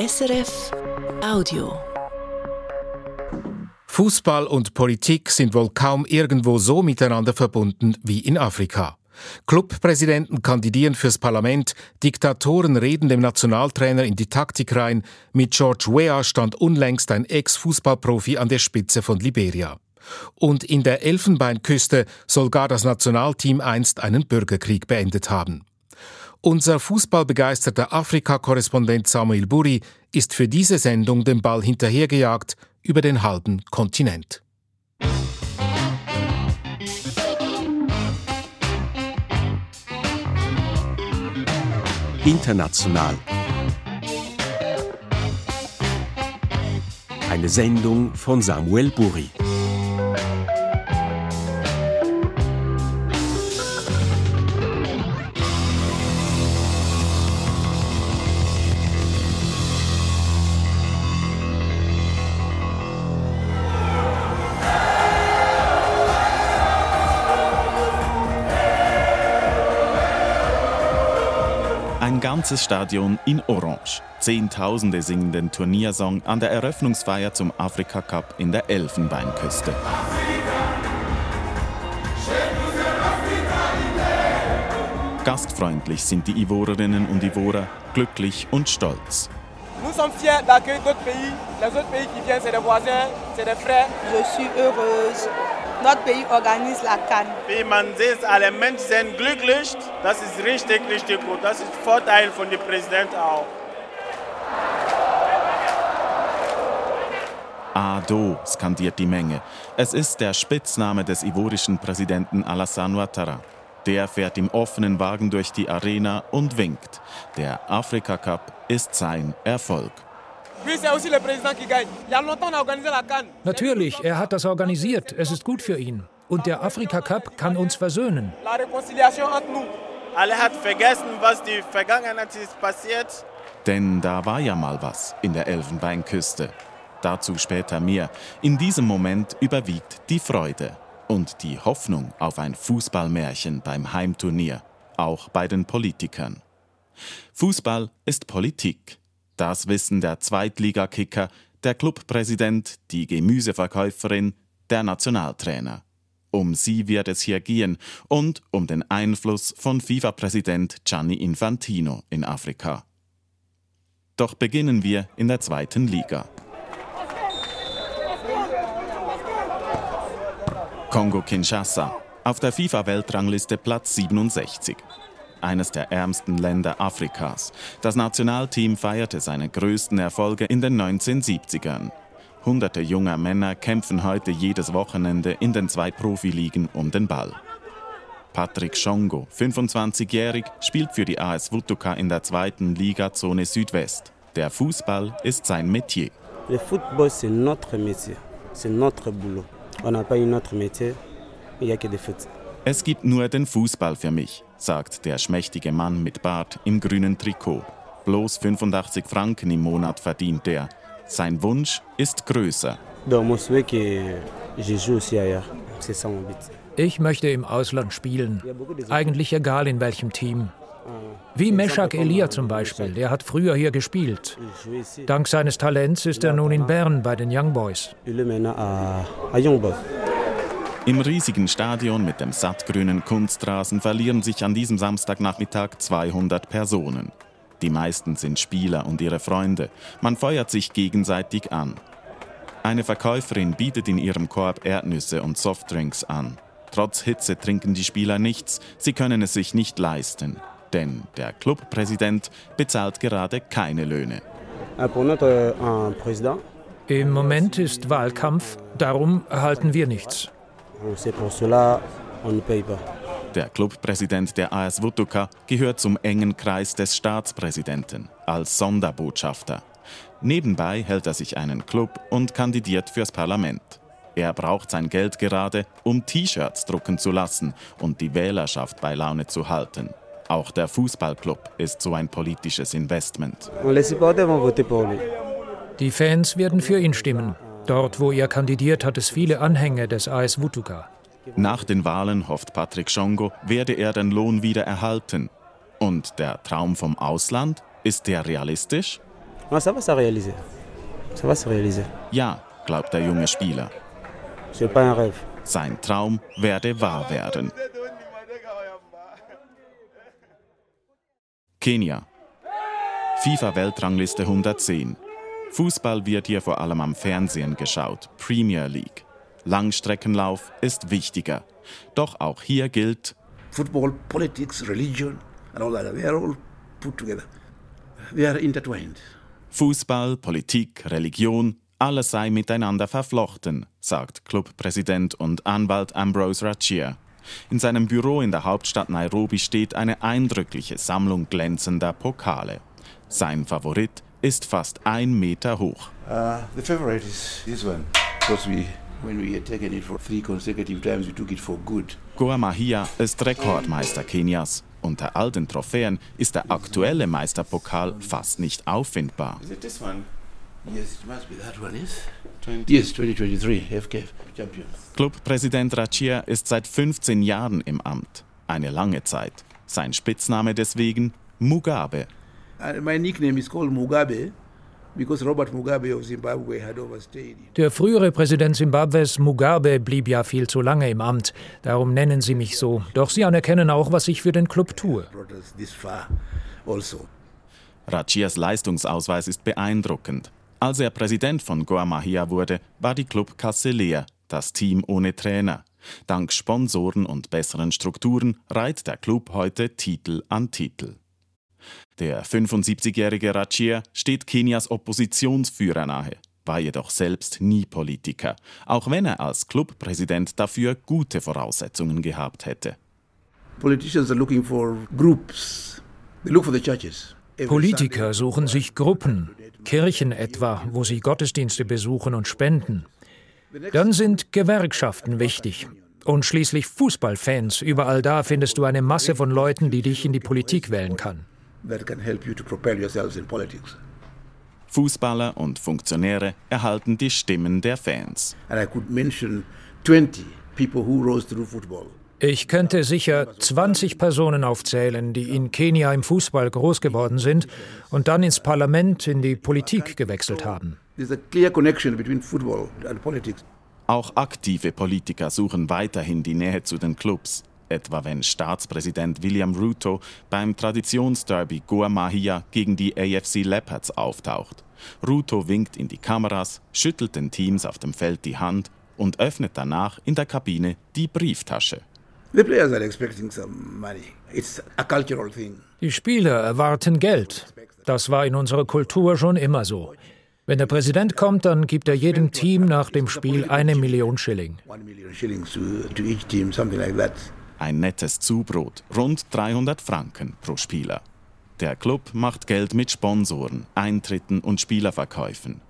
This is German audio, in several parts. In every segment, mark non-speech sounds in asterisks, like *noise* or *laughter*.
SRF Audio. Fußball und Politik sind wohl kaum irgendwo so miteinander verbunden wie in Afrika. Clubpräsidenten kandidieren fürs Parlament, Diktatoren reden dem Nationaltrainer in die Taktik rein, mit George Weah stand unlängst ein Ex-Fußballprofi an der Spitze von Liberia. Und in der Elfenbeinküste soll gar das Nationalteam einst einen Bürgerkrieg beendet haben. Unser fußballbegeisterter Afrika-Korrespondent Samuel Buri ist für diese Sendung den Ball hinterhergejagt über den halben Kontinent. International. Eine Sendung von Samuel Buri. Ganzes Stadion in Orange. Zehntausende singen den Turniersong an der Eröffnungsfeier zum Afrika Cup in der Elfenbeinküste. Gastfreundlich sind die Ivorerinnen und Ivorer, glücklich und stolz. Nous sommes fiers d'accueillir d'autres pays. Les autres pays qui viennent, c'est des voisins, c'est des frères. Je suis heureuse notre pays organise la Cannes. Wie man sieht, alle Menschen sind glücklich. Das ist richtig, richtig gut. Das ist Vorteil von dem Präsidenten auch. Ado, skandiert die Menge. Es ist der Spitzname des ivorischen Präsidenten Alassane Ouattara. Der fährt im offenen Wagen durch die Arena und winkt. Der Afrika Cup ist sein Erfolg. Natürlich, er hat das organisiert. Es ist gut für ihn. Und der Afrika Cup kann uns versöhnen. Alle hat vergessen, was die Vergangenheit ist passiert. Denn da war ja mal was in der Elfenbeinküste. Dazu später mehr. In diesem Moment überwiegt die Freude und die Hoffnung auf ein Fußballmärchen beim Heimturnier, auch bei den Politikern. Fußball ist Politik. Das wissen der Zweitligakicker, der Clubpräsident, die Gemüseverkäuferin, der Nationaltrainer. Um sie wird es hier gehen und um den Einfluss von FIFA-Präsident Gianni Infantino in Afrika. Doch beginnen wir in der zweiten Liga. Kongo-Kinshasa, auf der FIFA-Weltrangliste Platz 67 eines der ärmsten Länder Afrikas. Das Nationalteam feierte seine größten Erfolge in den 1970ern. Hunderte junger Männer kämpfen heute jedes Wochenende in den zwei Profiligen um den Ball. Patrick Schongo, 25-jährig, spielt für die AS Wutuka in der zweiten Liga Zone Südwest. Der Fußball ist sein Metier. Le football c'est notre métier, c'est notre boulot. On n'a pas un autre métier, il n'y a que. Es gibt nur den Fußball für mich, sagt der schmächtige Mann mit Bart im grünen Trikot. Bloß 85 Franken im Monat verdient er. Sein Wunsch ist größer. Ich möchte im Ausland spielen. Eigentlich egal in welchem Team. Wie Meshak Elia zum Beispiel, der hat früher hier gespielt. Dank seines Talents ist er nun in Bern bei den Young Boys. Im riesigen Stadion mit dem sattgrünen Kunstrasen verlieren sich an diesem Samstagnachmittag 200 Personen. Die meisten sind Spieler und ihre Freunde. Man feuert sich gegenseitig an. Eine Verkäuferin bietet in ihrem Korb Erdnüsse und Softdrinks an. Trotz Hitze trinken die Spieler nichts, sie können es sich nicht leisten. Denn der Clubpräsident bezahlt gerade keine Löhne. Im Moment ist Wahlkampf, darum erhalten wir nichts. Der Clubpräsident der AS Wutuka gehört zum engen Kreis des Staatspräsidenten als Sonderbotschafter. Nebenbei hält er sich einen Club und kandidiert fürs Parlament. Er braucht sein Geld gerade, um T-Shirts drucken zu lassen und die Wählerschaft bei Laune zu halten. Auch der Fußballclub ist so ein politisches Investment. Die Fans werden für ihn stimmen. Dort, wo er kandidiert, hat es viele Anhänger des AS Wutuka. Nach den Wahlen hofft Patrick Schongo, werde er den Lohn wieder erhalten. Und der Traum vom Ausland, ist der realistisch? réaliser. Ja, glaubt der junge Spieler. Sein Traum werde wahr werden. Kenia. FIFA-Weltrangliste 110. Fußball wird hier vor allem am Fernsehen geschaut. Premier League. Langstreckenlauf ist wichtiger. Doch auch hier gilt: Football, politics, religion, and all that, they are all put together. They are intertwined. Fußball, Politik, Religion, alles sei miteinander verflochten, sagt Clubpräsident und Anwalt Ambrose Rachir. In seinem Büro in der Hauptstadt Nairobi steht eine eindrückliche Sammlung glänzender Pokale. Sein Favorit ist fast ein Meter hoch. Uh, the favorite is this one, because we, when we had taken it for three consecutive times, we took it for good. Gor Mahia ist Rekordmeister Kenias. Unter all den Trophäen ist der aktuelle Meisterpokal fast nicht auffindbar. Is it this one? Yes, it must be that one, yes? Yes, 2023, FKF champion. Clubpräsident Rachia ist seit 15 Jahren im Amt. Eine lange Zeit. Sein Spitzname deswegen Mugabe. My nickname is called Mugabe because Robert Mugabe of Zimbabwe had overstayed. Der frühere Präsident Simbabwes Mugabe blieb ja viel zu lange im Amt. Darum nennen sie mich so. Doch sie anerkennen auch, was ich für den Club tue. Also. Rachias Leistungsausweis ist beeindruckend. Als er Präsident von Gor Mahia wurde, war die Clubkasse leer, das Team ohne Trainer. Dank Sponsoren und besseren Strukturen reiht der Club heute Titel an Titel. Der 75-jährige Rachir steht Kenias Oppositionsführer nahe, war jedoch selbst nie Politiker, auch wenn er als Clubpräsident dafür gute Voraussetzungen gehabt hätte. Politicians are looking for groups. They look for the churches. Every Politiker suchen sich Gruppen, Kirchen etwa, wo sie Gottesdienste besuchen und spenden. Dann sind Gewerkschaften wichtig. Und schließlich Fußballfans. Überall da findest du eine Masse von Leuten, die dich in die Politik wählen kann. That can help you to propel yourselves in politics. Fußballer und Funktionäre erhalten die Stimmen der Fans. And I could mention 20 people who rose through football. Ich könnte sicher 20 Personen aufzählen, die in Kenia im Fußball groß geworden sind und dann ins Parlament, in die Politik gewechselt haben. Auch aktive Politiker suchen weiterhin die Nähe zu den Clubs, etwa wenn Staatspräsident William Ruto beim Traditionsderby Gor Mahia gegen die AFC Leopards auftaucht. Ruto winkt in die Kameras, schüttelt den Teams auf dem Feld die Hand und öffnet danach in der Kabine die Brieftasche. The players are expecting some money. It's a cultural thing. Die Spieler erwarten Geld. Das war in unserer Kultur schon immer so. Wenn der Präsident kommt, dann gibt er jedem Team nach dem Spiel eine Million Schilling. Ein nettes Zubrot, rund 300 Franken pro Spieler. Der Club macht Geld mit Sponsoren, Eintritten und Spielerverkäufen.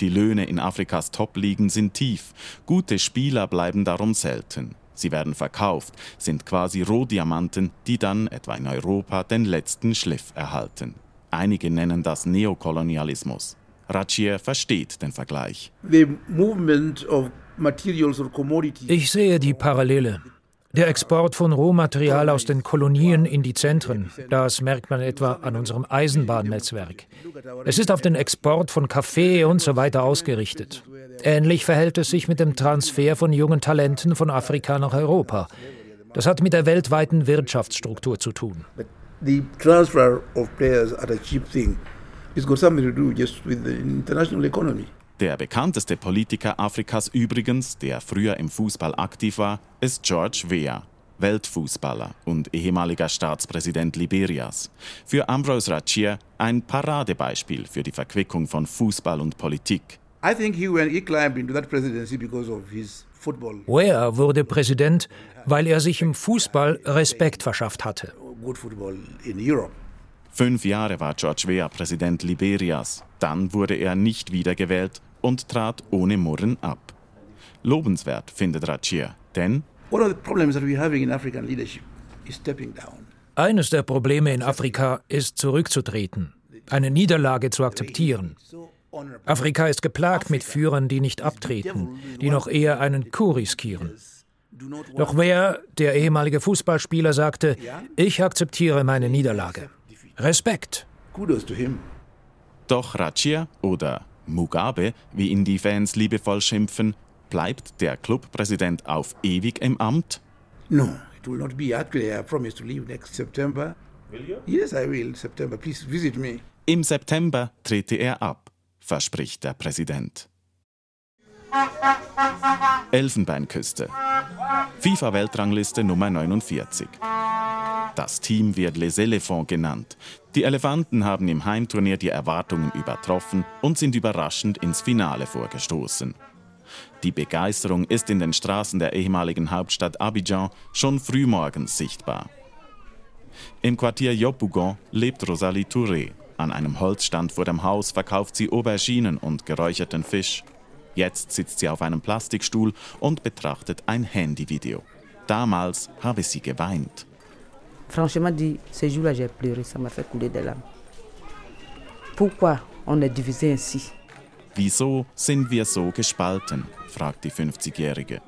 Die Löhne in Afrikas Top-Ligen sind tief. Gute Spieler bleiben darum selten. Sie werden verkauft, sind quasi Rohdiamanten, die dann etwa in Europa den letzten Schliff erhalten. Einige nennen das Neokolonialismus. Rachir versteht den Vergleich. The movement of materials or commodities. Ich sehe die Parallele. Der Export von Rohmaterial aus den Kolonien in die Zentren, das merkt man etwa an unserem Eisenbahnnetzwerk. Es ist auf den Export von Kaffee und so weiter ausgerichtet. Ähnlich verhält es sich mit dem Transfer von jungen Talenten von Afrika nach Europa. Das hat mit der weltweiten Wirtschaftsstruktur zu tun. The transfer of players at a cheap thing, it's got something to do just with the international. Der bekannteste Politiker Afrikas übrigens, der früher im Fußball aktiv war, ist George Weah, Weltfußballer und ehemaliger Staatspräsident Liberias. Für Ambrose Rachir ein Paradebeispiel für die Verquickung von Fußball und Politik. I think he, when he climbed into that presidency because of his football, Weah wurde Präsident, weil er sich im Fußball Respekt verschafft hatte. good football in Europe. Fünf Jahre war George Weah Präsident Liberias. Dann wurde er nicht wiedergewählt und trat ohne Murren ab. Lobenswert findet Rachir, denn. Eines der Probleme in Afrika ist zurückzutreten, eine Niederlage zu akzeptieren. Afrika ist geplagt mit Führern, die nicht abtreten, die noch eher einen Coup riskieren. Doch wer, der ehemalige Fußballspieler, sagte, ich akzeptiere meine Niederlage. Respekt. Kudos to him. Doch Rachir oder Mugabe, wie ihn die Fans liebevoll schimpfen, bleibt der Clubpräsident auf ewig im Amt? No, it will not be. Actually, I promise to leave next September. Will you? Yes, I will. September. Please visit me. Im September trete er ab, verspricht der Präsident. Elfenbeinküste. FIFA-Weltrangliste Nummer 49. Das Team wird Les Elephants genannt. Die Elefanten haben im Heimturnier die Erwartungen übertroffen und sind überraschend ins Finale vorgestoßen. Die Begeisterung ist in den Straßen der ehemaligen Hauptstadt Abidjan schon frühmorgens sichtbar. Im Quartier Yopougon lebt Rosalie Touré. An einem Holzstand vor dem Haus verkauft sie Auberginen und geräucherten Fisch. Jetzt sitzt sie auf einem Plastikstuhl und betrachtet ein Handyvideo. Damals habe sie geweint. Franchement dit, ce jour-là, j'ai pleuré, ça m'a fait couler des larmes. Pourquoi on est divisé ainsi Wieso sind wir so gespalten? fragt die 50-Jährige.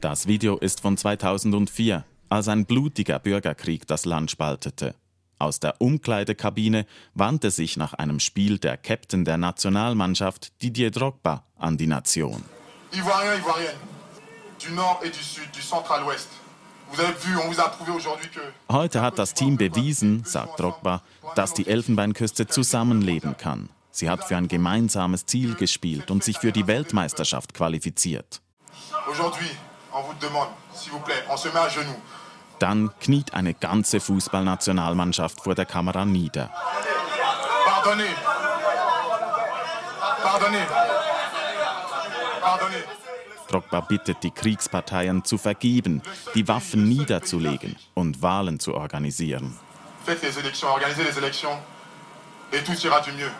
Das Video ist von 2004, als ein blutiger Bürgerkrieg das Land spaltete. Aus der Umkleidekabine wandte sich nach einem Spiel der Captain der Nationalmannschaft Didier Drogba an die Nation. Ivoirien, Ivoirienne, du Nord et du Sud, du Central-Ouest. Heute hat das Team bewiesen, sagt Drogba, dass die Elfenbeinküste zusammenleben kann. Sie hat für ein gemeinsames Ziel gespielt und sich für die Weltmeisterschaft qualifiziert. Dann kniet eine ganze Fußballnationalmannschaft vor der Kamera nieder. Pardonnez. Pardonnez. Pardonnez. Drogba bittet die Kriegsparteien zu vergeben, die Waffen niederzulegen und Wahlen zu organisieren. Faites les élections, organisez les élections et tout ira du mieux.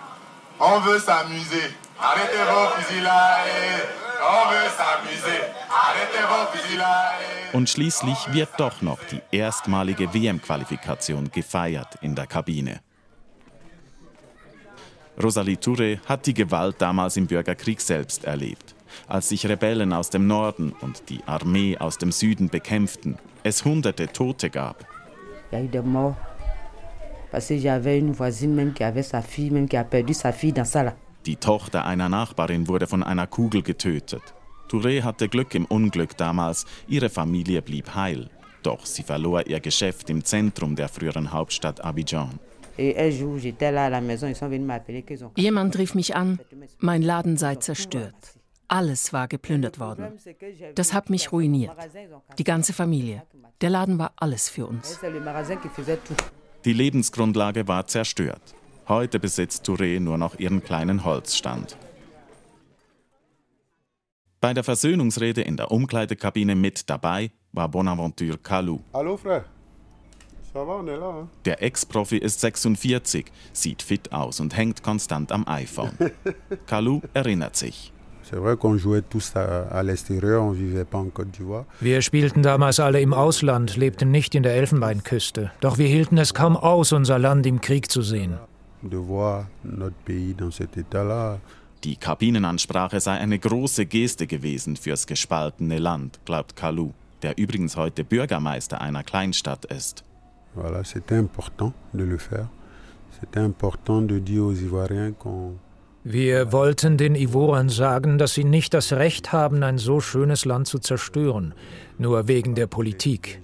On veut s'amuser. Arrêtez vos fusillades. Und schließlich wird doch noch die erstmalige WM-Qualifikation gefeiert in der Kabine. Rosalie Touré hat die Gewalt damals im Bürgerkrieg selbst erlebt als sich Rebellen aus dem Norden und die Armee aus dem Süden bekämpften, es hunderte Tote gab. Die Tochter einer Nachbarin wurde von einer Kugel getötet. Touré hatte Glück im Unglück damals, ihre Familie blieb heil. Doch sie verlor ihr Geschäft im Zentrum der früheren Hauptstadt Abidjan. Jemand rief mich an, mein Laden sei zerstört. Alles war geplündert worden. Das hat mich ruiniert. Die ganze Familie. Der Laden war alles für uns. Die Lebensgrundlage war zerstört. Heute besitzt Touré nur noch ihren kleinen Holzstand. Bei der Versöhnungsrede in der Umkleidekabine mit dabei war Bonaventure Kalou. Hallo, Frère. Ça va, on est là, hein? Der Ex-Profi ist 46, sieht fit aus und hängt konstant am iPhone. *laughs* Kalou erinnert sich. Wir spielten damals alle im Ausland, lebten nicht in der Elfenbeinküste. Doch wir hielten es kaum aus, unser Land im Krieg zu sehen. Die Kabinenansprache sei eine große Geste gewesen fürs gespaltene Land, glaubt Kalou, der übrigens heute Bürgermeister einer Kleinstadt ist. Voilà, c'était important de le faire. C'était important de dire aux Ivoiriens qu'on wir wollten den Ivoren sagen, dass sie nicht das Recht haben, ein so schönes Land zu zerstören, nur wegen der Politik.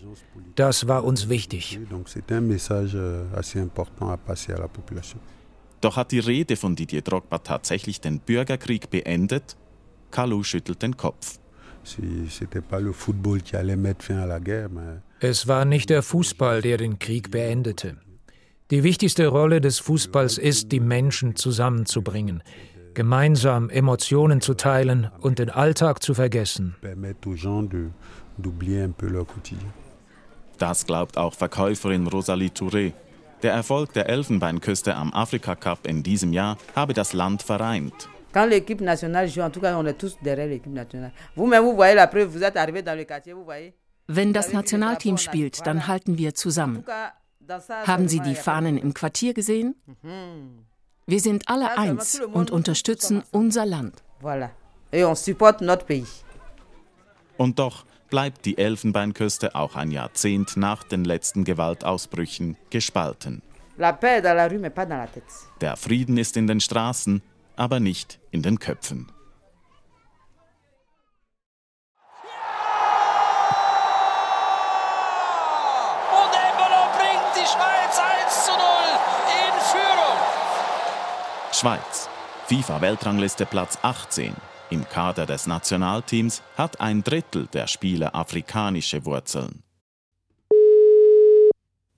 Das war uns wichtig. Euh, Doch hat die Rede von Didier Drogba tatsächlich den Bürgerkrieg beendet? Kalou schüttelt den Kopf. Es war nicht der Fußball, der den Krieg beendete. Die wichtigste Rolle des Fußballs ist, die Menschen zusammenzubringen, gemeinsam Emotionen zu teilen und den Alltag zu vergessen. Das glaubt auch Verkäuferin Rosalie Touré. Der Erfolg der Elfenbeinküste am Afrika Cup in diesem Jahr habe das Land vereint. Wenn das Nationalteam spielt, dann halten wir zusammen. Haben Sie die Fahnen im Quartier gesehen? Wir sind alle eins und unterstützen unser Land. Und doch bleibt die Elfenbeinküste auch ein Jahrzehnt nach den letzten Gewaltausbrüchen gespalten. Der Frieden ist in den Straßen, aber nicht in den Köpfen. Schweiz. FIFA-Weltrangliste Platz 18. Im Kader des Nationalteams hat ein Drittel der Spieler afrikanische Wurzeln.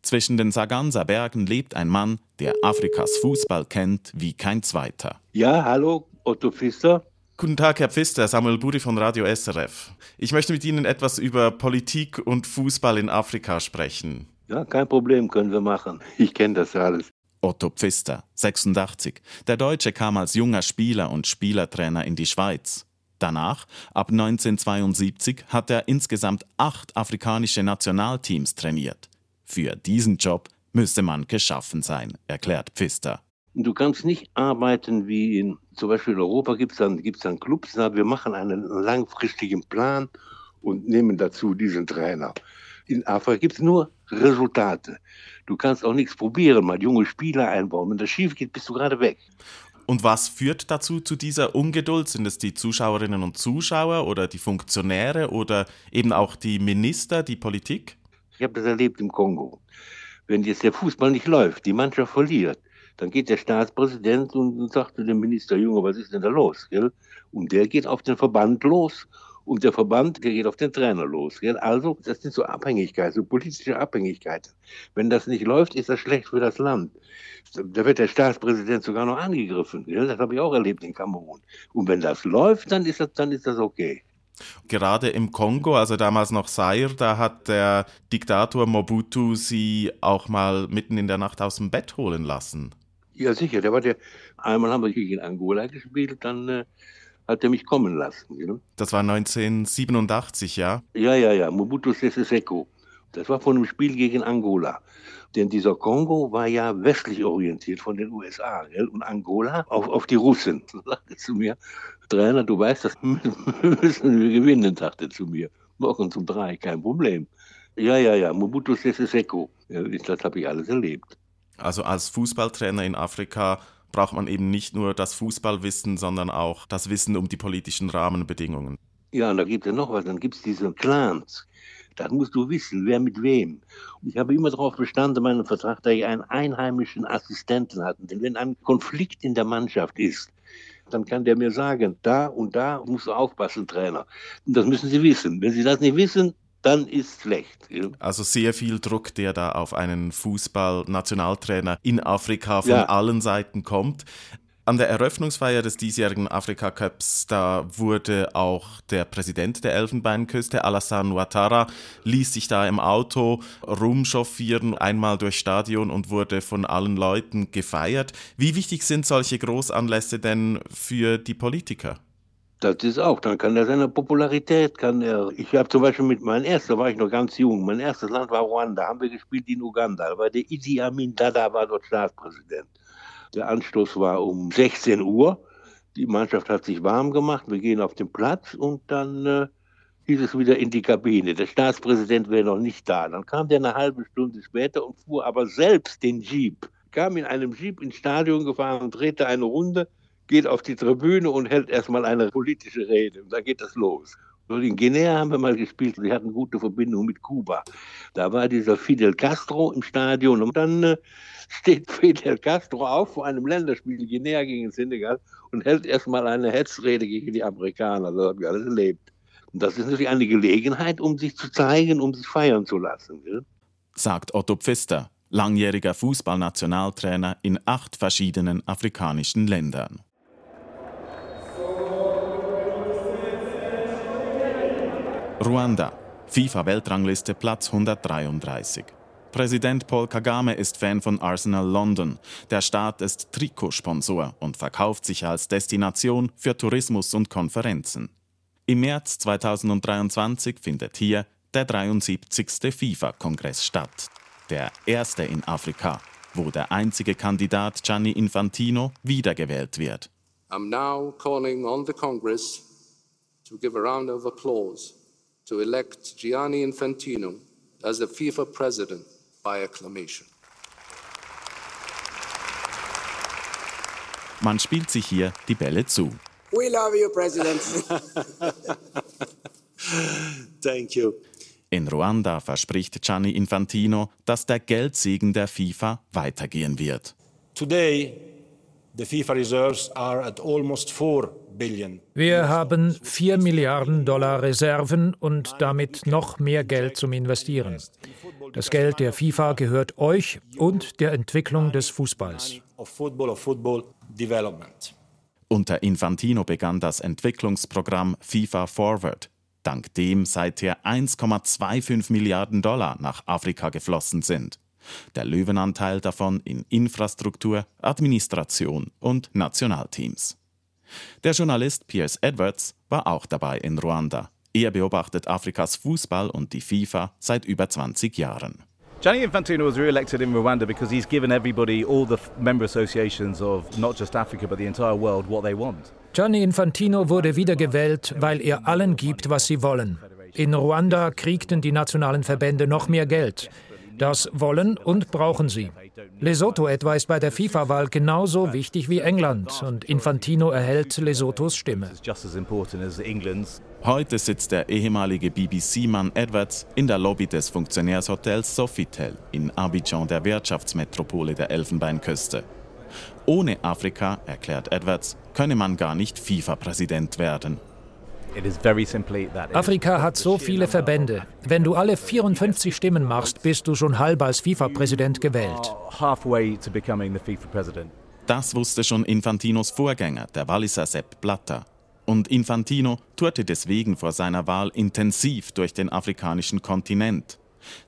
Zwischen den Sagansa Bergen lebt ein Mann, der Afrikas Fußball kennt wie kein zweiter. Ja, hallo, Otto Pfister. Guten Tag, Herr Pfister, Samuel Buri von Radio SRF. Ich möchte mit Ihnen etwas über Politik und Fußball in Afrika sprechen. Ja, kein Problem, können wir machen. Ich kenne das alles. Otto Pfister, 86. Der Deutsche kam als junger Spieler und Spielertrainer in die Schweiz. Danach, ab 1972, hat er insgesamt acht afrikanische Nationalteams trainiert. Für diesen Job müsse man geschaffen sein, erklärt Pfister. Du kannst nicht arbeiten wie in zum Beispiel in Europa gibt es dann, gibt's dann Clubs, sagen, wir machen einen langfristigen Plan und nehmen dazu diesen Trainer. In Afrika gibt es nur Resultate. Du kannst auch nichts probieren, mal junge Spieler einbauen. Wenn das schief geht, bist du gerade weg. Und was führt dazu zu dieser Ungeduld? Sind es die Zuschauerinnen und Zuschauer oder die Funktionäre oder eben auch die Minister, die Politik? Ich habe das erlebt im Kongo. Wenn jetzt der Fußball nicht läuft, die Mannschaft verliert, dann geht der Staatspräsident und sagt zu dem Minister, Junge, was ist denn da los? Gell? Und der geht auf den Verband los und der Verband, der geht auf den Trainer los. Also, das sind so Abhängigkeiten, so politische Abhängigkeiten. Wenn das nicht läuft, ist das schlecht für das Land. Da wird der Staatspräsident sogar noch angegriffen. Das habe ich auch erlebt in Kamerun. Und wenn das läuft, dann ist das, dann ist das okay. Gerade im Kongo, also damals noch Zaire, da hat der Diktator Mobutu sie auch mal mitten in der Nacht aus dem Bett holen lassen. Ja, sicher. Der war der, einmal haben wir gegen Angola gespielt, dann äh, hat er mich kommen lassen. You know? Das war 1987, ja? Ja, ja, ja, Mobutu Sese Seko. Das war von einem Spiel gegen Angola. Denn dieser Kongo war ja westlich orientiert von den USA gell? und Angola auf, auf die Russen. So *laughs* sagte zu mir, Trainer, du weißt, das *laughs* müssen wir gewinnen, sagte zu mir. Morgen um drei, kein Problem. Ja, ja, ja, Mobutu Sese Seko. Das habe ich alles erlebt. Also als Fußballtrainer in Afrika braucht man eben nicht nur das Fußballwissen, sondern auch das Wissen um die politischen Rahmenbedingungen. Ja, und da gibt es noch was, dann gibt es diese Clans. Da musst du wissen, wer mit wem. Ich habe immer darauf bestanden, meinen Vertrag, dass ich einen einheimischen Assistenten hatte. Denn wenn ein Konflikt in der Mannschaft ist, dann kann der mir sagen, da und da musst du aufpassen, Trainer. Und das müssen sie wissen. Wenn sie das nicht wissen, dann ist schlecht. Also sehr viel Druck, der da auf einen Fußball-Nationaltrainer in Afrika von ja. allen Seiten kommt. An der Eröffnungsfeier des diesjährigen Afrika Cups, da wurde auch der Präsident der Elfenbeinküste, Alassane Ouattara, ließ sich da im Auto rumchauffieren, einmal durchs Stadion und wurde von allen Leuten gefeiert. Wie wichtig sind solche Großanlässe denn für die Politiker? Das ist auch, dann kann er seine Popularität, kann er. Ich habe zum Beispiel mit meinem ersten, war ich noch ganz jung, mein erstes Land war Ruanda, haben wir gespielt in Uganda, da war der Idi Amin Dada war dort Staatspräsident. Der Anstoß war um 16 Uhr, die Mannschaft hat sich warm gemacht, wir gehen auf den Platz und dann äh, hieß es wieder in die Kabine. Der Staatspräsident wäre noch nicht da. Dann kam der eine halbe Stunde später und fuhr aber selbst den Jeep, kam in einem Jeep ins Stadion gefahren und drehte eine Runde geht auf die Tribüne und hält erstmal eine politische Rede. Und da geht das los. Und in Guinea haben wir mal gespielt, sie hatten gute Verbindung mit Kuba. Da war dieser Fidel Castro im Stadion und dann äh, *laughs* steht Fidel Castro auf vor einem Länderspiel Guinea gegen Senegal und hält erstmal eine Hetzrede gegen die Amerikaner. Das haben wir alles erlebt. Und das ist natürlich eine Gelegenheit, um sich zu zeigen, um sich feiern zu lassen. Gell? Sagt Otto Pfister, langjähriger Fußballnationaltrainer in acht verschiedenen afrikanischen Ländern. Ruanda. FIFA-Weltrangliste Platz 133. Präsident Paul Kagame ist Fan von Arsenal London. Der Staat ist Trikotsponsor und verkauft sich als Destination für Tourismus und Konferenzen. Im März 2023 findet hier der 73. FIFA-Kongress statt. Der erste in Afrika, wo der einzige Kandidat Gianni Infantino wiedergewählt wird. I'm now calling on the Congress to give a round of applause to elect Gianni Infantino as the FIFA president by acclamation. Man spielt sich hier die Bälle zu. We love you, President. *laughs* Thank you. In Ruanda verspricht Gianni Infantino, dass der Geldsegen der FIFA weitergehen wird. Today, the FIFA reserves are at almost 4 wir haben 4 Milliarden Dollar Reserven und damit noch mehr Geld zum Investieren. Das Geld der FIFA gehört euch und der Entwicklung des Fußballs. Unter Infantino begann das Entwicklungsprogramm FIFA Forward, dank dem seither 1,25 Milliarden Dollar nach Afrika geflossen sind. Der Löwenanteil davon in Infrastruktur, Administration und Nationalteams. Der Journalist Piers Edwards war auch dabei in Ruanda. Er beobachtet Afrikas Fußball und die FIFA seit über 20 Jahren. Gianni Infantino was re-elected in Rwanda because he's given everybody, all the member associations of not just Africa but the entire world, what they want. Gianni Infantino wurde wiedergewählt, weil er allen gibt, was sie wollen. In Ruanda kriegten die nationalen Verbände noch mehr Geld. Das wollen und brauchen sie. Lesotho etwa ist bei der FIFA-Wahl genauso wichtig wie England und Infantino erhält Lesothos Stimme. Heute sitzt der ehemalige BBC-Mann Edwards in der Lobby des Funktionärshotels Sofitel in Abidjan, der Wirtschaftsmetropole der Elfenbeinküste. Ohne Afrika, erklärt Edwards, könne man gar nicht FIFA-Präsident werden. Afrika hat so viele Verbände. Wenn du alle 54 Stimmen machst, bist du schon halb als FIFA-Präsident gewählt. Das wusste schon Infantinos Vorgänger, der Walliser Sepp Blatter. Und Infantino tourte deswegen vor seiner Wahl intensiv durch den afrikanischen Kontinent.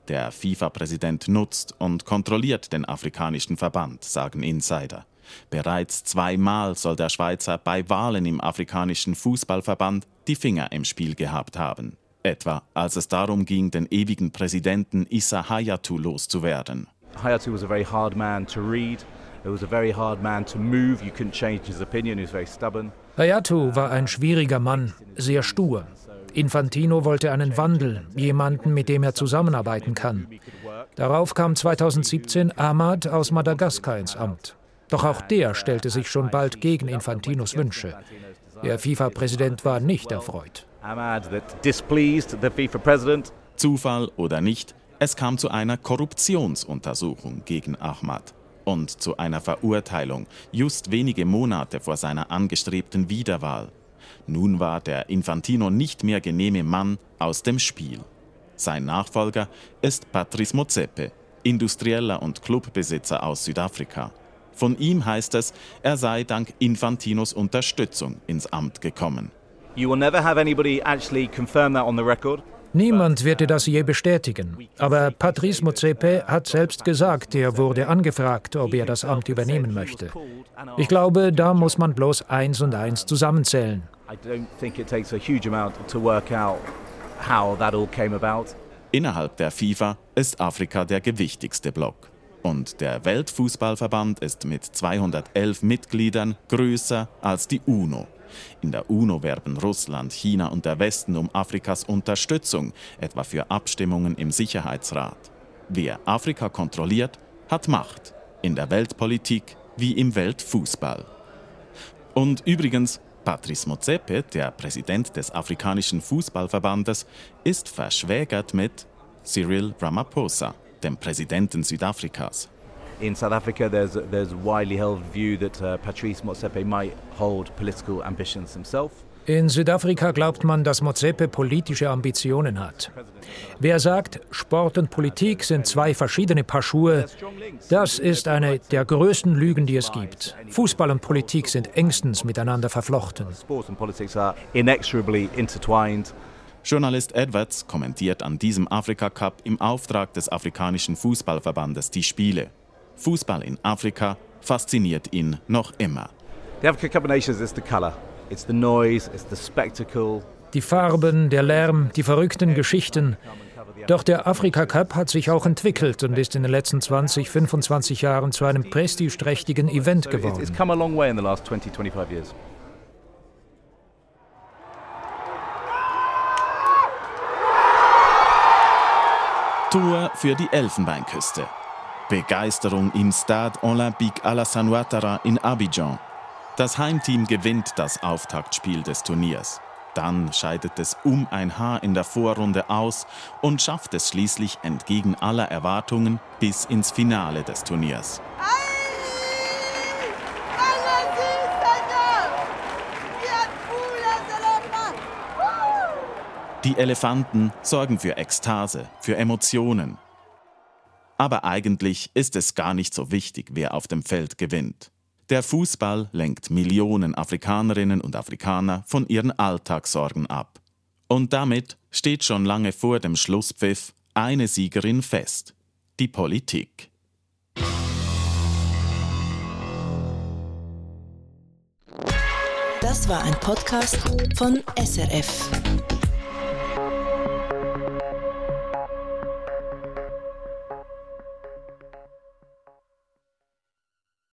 Der FIFA-Präsident nutzt und kontrolliert den afrikanischen Verband, sagen Insider. Bereits zweimal soll der Schweizer bei Wahlen im afrikanischen Fußballverband die Finger im Spiel gehabt haben. Etwa als es darum ging, den ewigen Präsidenten Issa Hayatou loszuwerden. Hayatou was a very hard man to read. It was a very hard man to move. You couldn't change his opinion. He was very stubborn. Hayatou war ein schwieriger Mann, sehr stur. Infantino wollte einen Wandel, jemanden, mit dem er zusammenarbeiten kann. Darauf kam 2017 Ahmad aus Madagaskar ins Amt. Doch auch der stellte sich schon bald gegen Infantinos Wünsche. Der FIFA-Präsident war nicht erfreut. Zufall oder nicht, es kam zu einer Korruptionsuntersuchung gegen Ahmad und zu einer Verurteilung, just wenige Monate vor seiner angestrebten Wiederwahl. Nun war der Infantino nicht mehr genehme Mann aus dem Spiel. Sein Nachfolger ist Patrice Motsepe, Industrieller und Clubbesitzer aus Südafrika. Von ihm heißt es, er sei dank Infantinos Unterstützung ins Amt gekommen. Niemand wird dir das je bestätigen. Aber Patrice Motsepe hat selbst gesagt, er wurde angefragt, ob er das Amt übernehmen möchte. Ich glaube, da muss man bloß eins und eins zusammenzählen. Innerhalb der FIFA ist Afrika der gewichtigste Block. Und der Weltfußballverband ist mit 211 Mitgliedern größer als die UNO. In der UNO werben Russland, China und der Westen um Afrikas Unterstützung, etwa für Abstimmungen im Sicherheitsrat. Wer Afrika kontrolliert, hat Macht, in der Weltpolitik wie im Weltfußball. Und übrigens, Patrice Motsepe, der Präsident des Afrikanischen Fußballverbandes, ist verschwägert mit Cyril Ramaphosa dem Präsidenten Südafrikas. In South Africa, there's there's widely held view that uh, Patrice Motsepe might hold political ambitions himself. In Südafrika glaubt man, dass Motsepe politische Ambitionen hat. Wer sagt, Sport und Politik sind zwei verschiedene Paar Schuhe, das ist eine der größten Lügen, die es gibt. Fußball und Politik sind engstens miteinander verflochten. Sport and politics are inexorably intertwined. Journalist Edwards kommentiert an diesem Afrika Cup im Auftrag des afrikanischen Fußballverbandes die Spiele. Fußball in Afrika fasziniert ihn noch immer. The Africa Cup of Nations is the color. It's the noise, it's the spectacle. Die Farben, der Lärm, die verrückten Geschichten. Doch der Afrika Cup hat sich auch entwickelt und ist in den letzten 20, 25 Jahren zu einem prestigeträchtigen Event geworden. It's come a long way in the last 20, 25 years. Tour für die Elfenbeinküste. Begeisterung im Stade Olympique Alassane Ouattara in Abidjan. Das Heimteam gewinnt das Auftaktspiel des Turniers. Dann scheidet es um ein Haar in der Vorrunde aus und schafft es schließlich entgegen aller Erwartungen bis ins Finale des Turniers. Die Elefanten sorgen für Ekstase, für Emotionen. Aber eigentlich ist es gar nicht so wichtig, wer auf dem Feld gewinnt. Der Fußball lenkt Millionen Afrikanerinnen und Afrikaner von ihren Alltagssorgen ab. Und damit steht schon lange vor dem Schlusspfiff eine Siegerin fest, die Politik. Das war ein Podcast von SRF.